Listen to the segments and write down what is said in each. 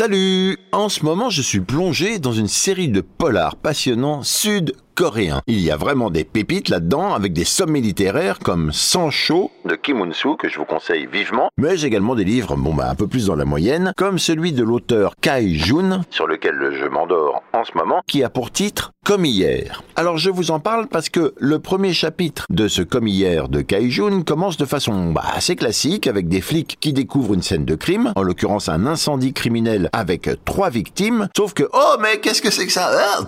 Salut. En ce moment, je suis plongé dans une série de polars passionnants sud coréen. Il y a vraiment des pépites là-dedans avec des sommets littéraires comme Sancho de Kim Un-soo que je vous conseille vivement, mais également des livres bon bah un peu plus dans la moyenne comme celui de l'auteur Kai Jun sur lequel je m'endors en ce moment qui a pour titre Comme hier. Alors je vous en parle parce que le premier chapitre de ce Comme hier de Kai Jun commence de façon bah, assez classique avec des flics qui découvrent une scène de crime, en l'occurrence un incendie criminel avec trois victimes, sauf que oh mais qu'est-ce que c'est que ça ah,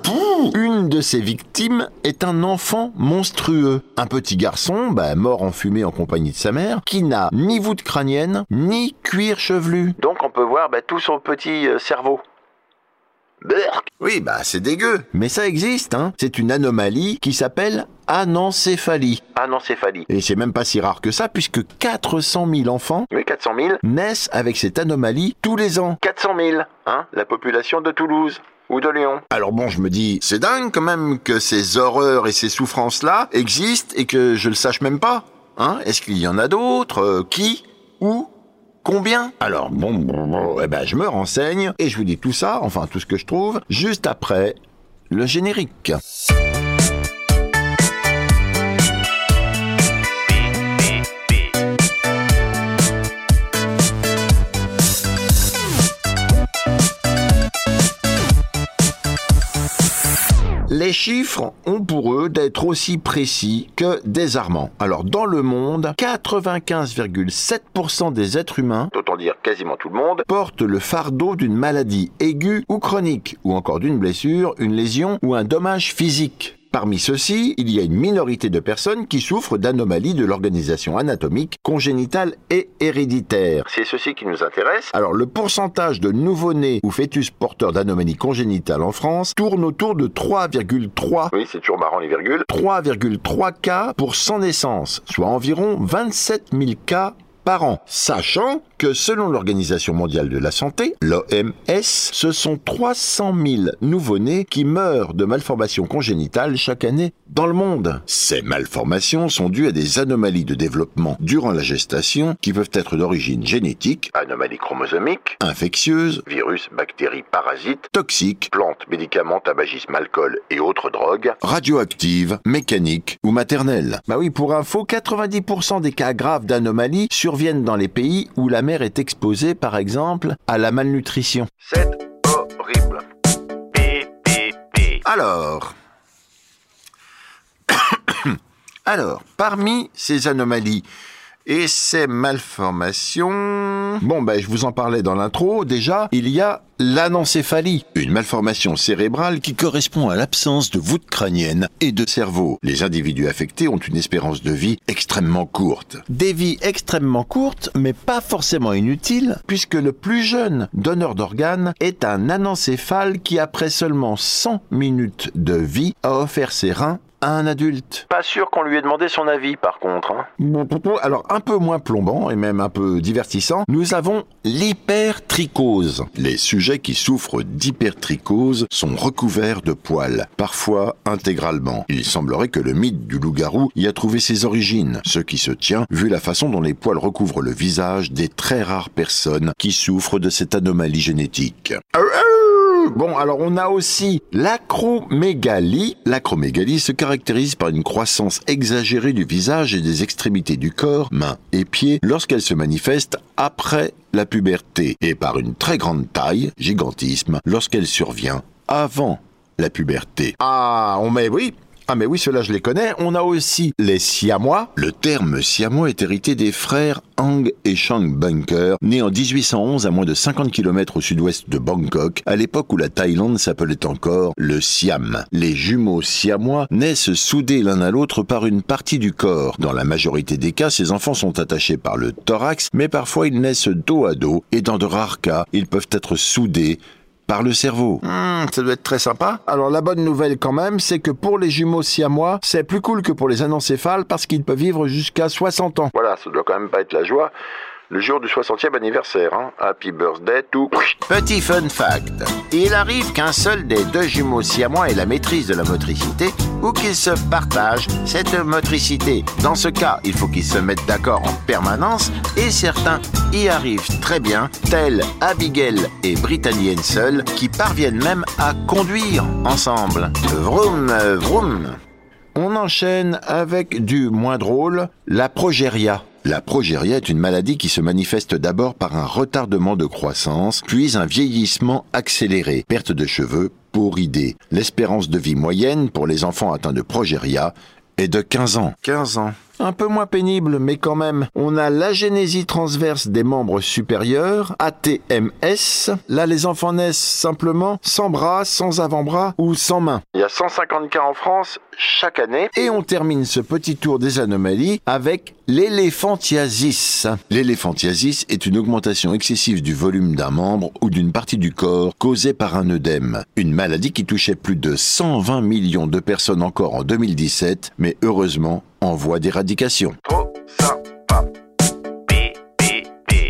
Une de ces victimes est un enfant monstrueux. Un petit garçon, bah, mort enfumé en compagnie de sa mère, qui n'a ni voûte crânienne, ni cuir chevelu. Donc on peut voir bah, tout son petit euh, cerveau. Oui, bah c'est dégueu. Mais ça existe, hein. C'est une anomalie qui s'appelle anencéphalie. Anencéphalie. Et c'est même pas si rare que ça, puisque 400 000 enfants, oui 400 000, naissent avec cette anomalie tous les ans. 400 000, hein, la population de Toulouse ou de Lyon. Alors bon, je me dis, c'est dingue quand même que ces horreurs et ces souffrances-là existent et que je le sache même pas. Hein Est-ce qu'il y en a d'autres euh, Qui Où Combien? Alors bon, bon, bon, eh ben je me renseigne et je vous dis tout ça, enfin tout ce que je trouve, juste après le générique. Les chiffres ont pour eux d'être aussi précis que désarmants. Alors dans le monde, 95,7% des êtres humains, autant dire quasiment tout le monde, portent le fardeau d'une maladie aiguë ou chronique, ou encore d'une blessure, une lésion ou un dommage physique. Parmi ceux-ci, il y a une minorité de personnes qui souffrent d'anomalies de l'organisation anatomique congénitale et héréditaire. C'est ceci qui nous intéresse. Alors le pourcentage de nouveau-nés ou fœtus porteurs d'anomalies congénitales en France tourne autour de 3,3. Oui, c'est toujours marrant les virgules. 3,3 cas pour 100 naissances, soit environ 27 000 cas par an, sachant que selon l'Organisation mondiale de la santé, l'OMS, ce sont 300 000 nouveau-nés qui meurent de malformations congénitales chaque année dans le monde. Ces malformations sont dues à des anomalies de développement durant la gestation qui peuvent être d'origine génétique, anomalies chromosomiques, infectieuses, virus, bactéries, parasites, toxiques, plantes, médicaments, tabagisme, alcool et autres drogues, radioactives, mécaniques ou maternelles. Bah oui, pour info, 90% des cas graves d'anomalies surviennent dans les pays où la mère est exposée, par exemple, à la malnutrition. C'est horrible. Alors, alors, parmi ces anomalies et ces malformations... Bon, ben, je vous en parlais dans l'intro. Déjà, il y a l'anencéphalie, une malformation cérébrale qui correspond à l'absence de voûte crânienne et de cerveau. Les individus affectés ont une espérance de vie extrêmement courte. Des vies extrêmement courtes, mais pas forcément inutiles, puisque le plus jeune donneur d'organes est un anencéphale qui, après seulement 100 minutes de vie, a offert ses reins un adulte. Pas sûr qu'on lui ait demandé son avis par contre. Hein. Alors un peu moins plombant et même un peu divertissant, nous avons l'hypertrichose. Les sujets qui souffrent d'hypertrichose sont recouverts de poils, parfois intégralement. Il semblerait que le mythe du loup-garou y a trouvé ses origines, ce qui se tient vu la façon dont les poils recouvrent le visage des très rares personnes qui souffrent de cette anomalie génétique. Bon, alors on a aussi l'acromégalie. L'acromégalie se caractérise par une croissance exagérée du visage et des extrémités du corps, mains et pieds, lorsqu'elle se manifeste après la puberté, et par une très grande taille, gigantisme, lorsqu'elle survient avant la puberté. Ah, on met, oui, ah mais oui, cela je les connais. On a aussi les siamois. Le terme siamois est hérité des frères Hang et Chang Bunker, nés en 1811 à moins de 50 km au sud-ouest de Bangkok, à l'époque où la Thaïlande s'appelait encore le Siam. Les jumeaux siamois naissent soudés l'un à l'autre par une partie du corps. Dans la majorité des cas, ces enfants sont attachés par le thorax, mais parfois ils naissent dos à dos, et dans de rares cas, ils peuvent être soudés par le cerveau. Hmm, ça doit être très sympa. Alors la bonne nouvelle quand même, c'est que pour les jumeaux siamois, c'est plus cool que pour les anencéphales parce qu'ils peuvent vivre jusqu'à 60 ans. Voilà, ça doit quand même pas être la joie. Le jour du 60e anniversaire. Hein. Happy birthday to... Petit fun fact. Il arrive qu'un seul des deux jumeaux siamois ait la maîtrise de la motricité ou qu'ils se partagent cette motricité. Dans ce cas, il faut qu'ils se mettent d'accord en permanence et certains y arrivent très bien, tels Abigail et Brittany Hensel, qui parviennent même à conduire ensemble. Vroom, vroom. On enchaîne avec du moins drôle, la progéria. La progéria est une maladie qui se manifeste d'abord par un retardement de croissance, puis un vieillissement accéléré, perte de cheveux, peau ridée. L'espérance de vie moyenne pour les enfants atteints de progéria est de 15 ans. 15 ans un peu moins pénible, mais quand même. On a l'agénésie transverse des membres supérieurs, ATMS. Là, les enfants naissent simplement sans bras, sans avant-bras ou sans main. Il y a 150 cas en France chaque année. Et on termine ce petit tour des anomalies avec l'éléphantiasis. L'éléphantiasis est une augmentation excessive du volume d'un membre ou d'une partie du corps causée par un œdème. Une maladie qui touchait plus de 120 millions de personnes encore en 2017, mais heureusement, en voie d'éradication.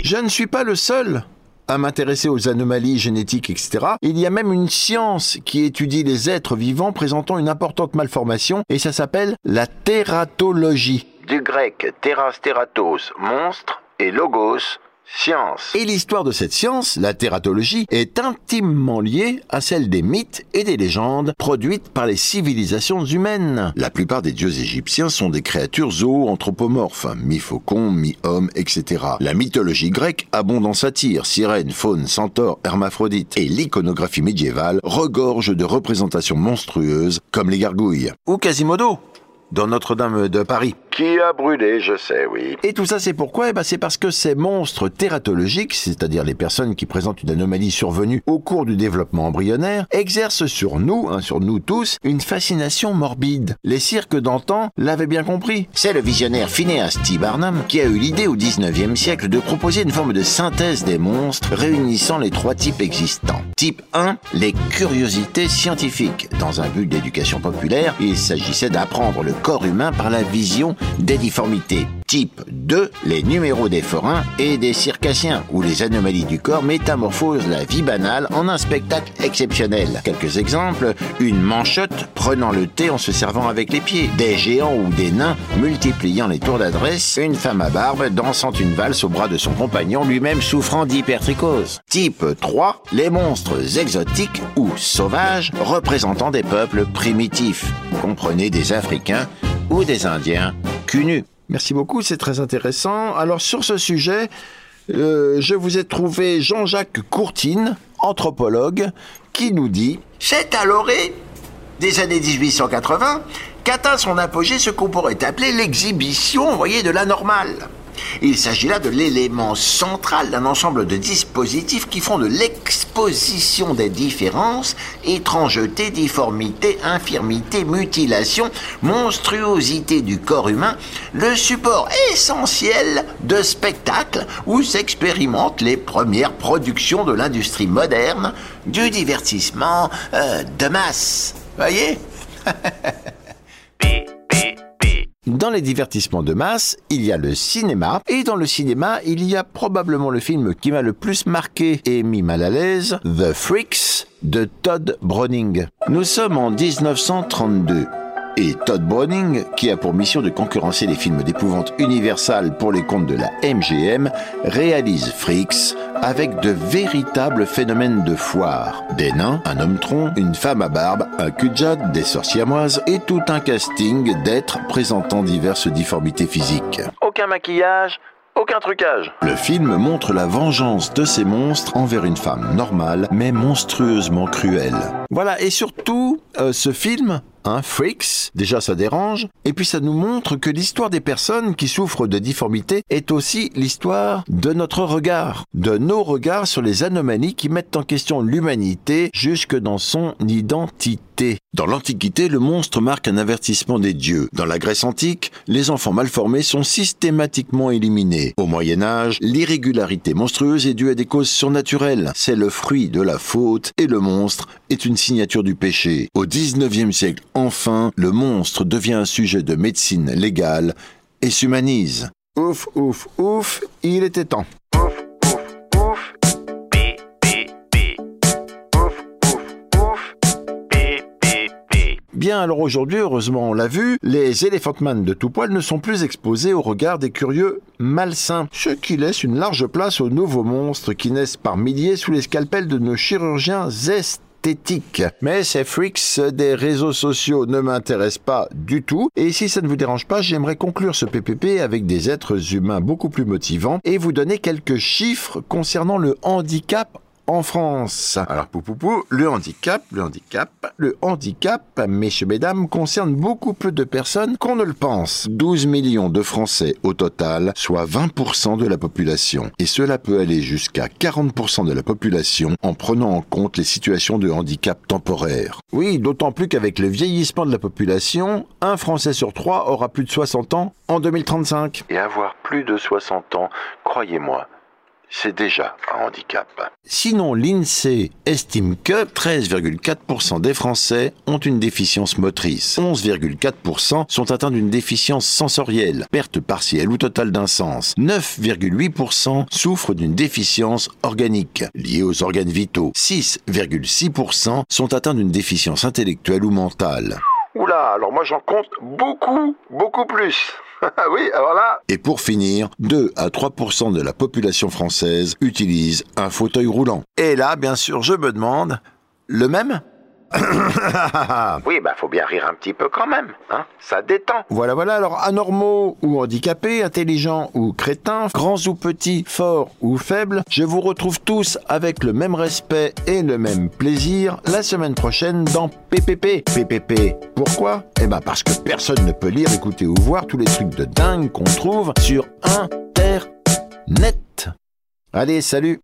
Je ne suis pas le seul à m'intéresser aux anomalies génétiques, etc. Il y a même une science qui étudie les êtres vivants présentant une importante malformation et ça s'appelle la tératologie. Du grec teras teratos, monstre, et logos, science. Et l'histoire de cette science, la tératologie, est intimement liée à celle des mythes et des légendes produites par les civilisations humaines. La plupart des dieux égyptiens sont des créatures zoo-anthropomorphes, mi-faucon, mi-homme, etc. La mythologie grecque abonde en satire, sirène, faune, centaure, hermaphrodite. Et l'iconographie médiévale regorge de représentations monstrueuses comme les gargouilles. Ou Quasimodo dans Notre-Dame de Paris. Qui a brûlé, je sais, oui. Et tout ça, c'est pourquoi? Eh ben, C'est parce que ces monstres tératologiques, c'est-à-dire les personnes qui présentent une anomalie survenue au cours du développement embryonnaire, exercent sur nous, hein, sur nous tous, une fascination morbide. Les cirques d'antan l'avaient bien compris. C'est le visionnaire Phineas T. Barnum qui a eu l'idée au 19e siècle de proposer une forme de synthèse des monstres réunissant les trois types existants. Type 1, les curiosités scientifiques. Dans un but d'éducation populaire, il s'agissait d'apprendre le corps humain par la vision des difformités. Type 2, les numéros des forains et des circassiens, où les anomalies du corps métamorphosent la vie banale en un spectacle exceptionnel. Quelques exemples, une manchotte prenant le thé en se servant avec les pieds, des géants ou des nains multipliant les tours d'adresse, une femme à barbe dansant une valse au bras de son compagnon lui-même souffrant d'hypertrichose. Type 3, les monstres exotiques ou sauvages représentant des peuples primitifs. Comprenez des Africains ou des Indiens Merci beaucoup, c'est très intéressant. Alors sur ce sujet, euh, je vous ai trouvé Jean-Jacques Courtine, anthropologue, qui nous dit C'est à l'orée des années 1880 qu'atteint son apogée ce qu'on pourrait appeler l'exhibition, voyez, de la normale. Il s'agit là de l'élément central d'un ensemble de dispositifs qui font de l'exposition des différences, étrangeté, difformité, infirmité, mutilation, monstruosité du corps humain, le support essentiel de spectacles où s'expérimentent les premières productions de l'industrie moderne du divertissement euh, de masse. Voyez? Dans les divertissements de masse, il y a le cinéma, et dans le cinéma, il y a probablement le film qui m'a le plus marqué et mis mal à l'aise, The Freaks de Todd Browning. Nous sommes en 1932 et Todd Browning, qui a pour mission de concurrencer les films d'épouvante Universal pour les comptes de la MGM, réalise Freaks avec de véritables phénomènes de foire. Des nains, un homme tronc, une femme à barbe, un cul des sorciamoises et tout un casting d'êtres présentant diverses difformités physiques. Aucun maquillage, aucun trucage. Le film montre la vengeance de ces monstres envers une femme normale, mais monstrueusement cruelle. Voilà, et surtout, euh, ce film un freaks, déjà ça dérange, et puis ça nous montre que l'histoire des personnes qui souffrent de difformité est aussi l'histoire de notre regard, de nos regards sur les anomalies qui mettent en question l'humanité jusque dans son identité. Dans l'Antiquité, le monstre marque un avertissement des dieux. Dans la Grèce antique, les enfants malformés sont systématiquement éliminés. Au Moyen Âge, l'irrégularité monstrueuse est due à des causes surnaturelles. C'est le fruit de la faute et le monstre est une signature du péché. Au 19e siècle, enfin, le monstre devient un sujet de médecine légale et s'humanise. Ouf, ouf, ouf, il était temps. Bien, alors aujourd'hui, heureusement, on l'a vu, les Elephant Man de tout poil ne sont plus exposés au regard des curieux malsains, ce qui laisse une large place aux nouveaux monstres qui naissent par milliers sous les scalpels de nos chirurgiens esthétiques. Mais ces freaks des réseaux sociaux ne m'intéressent pas du tout, et si ça ne vous dérange pas, j'aimerais conclure ce PPP avec des êtres humains beaucoup plus motivants et vous donner quelques chiffres concernant le handicap en France. Alors, pou, pou, pou, le handicap, le handicap, le handicap, messieurs, mesdames, concerne beaucoup plus de personnes qu'on ne le pense. 12 millions de Français au total, soit 20% de la population. Et cela peut aller jusqu'à 40% de la population en prenant en compte les situations de handicap temporaire. Oui, d'autant plus qu'avec le vieillissement de la population, un Français sur trois aura plus de 60 ans en 2035. Et avoir plus de 60 ans, croyez-moi, c'est déjà un handicap. Sinon, l'INSEE estime que 13,4% des Français ont une déficience motrice. 11,4% sont atteints d'une déficience sensorielle, perte partielle ou totale d'un sens. 9,8% souffrent d'une déficience organique, liée aux organes vitaux. 6,6% sont atteints d'une déficience intellectuelle ou mentale. Oula, alors moi j'en compte beaucoup, beaucoup plus. Ah oui, alors là. Et pour finir, 2 à 3% de la population française utilise un fauteuil roulant. Et là, bien sûr, je me demande, le même? Oui, bah faut bien rire un petit peu quand même, hein. Ça détend. Voilà, voilà, alors anormaux ou handicapés, intelligents ou crétins, grands ou petits, forts ou faibles, je vous retrouve tous avec le même respect et le même plaisir la semaine prochaine dans PPP. PPP, pourquoi? Eh ben parce que personne ne peut lire, écouter ou voir tous les trucs de dingue qu'on trouve sur Internet. Allez, salut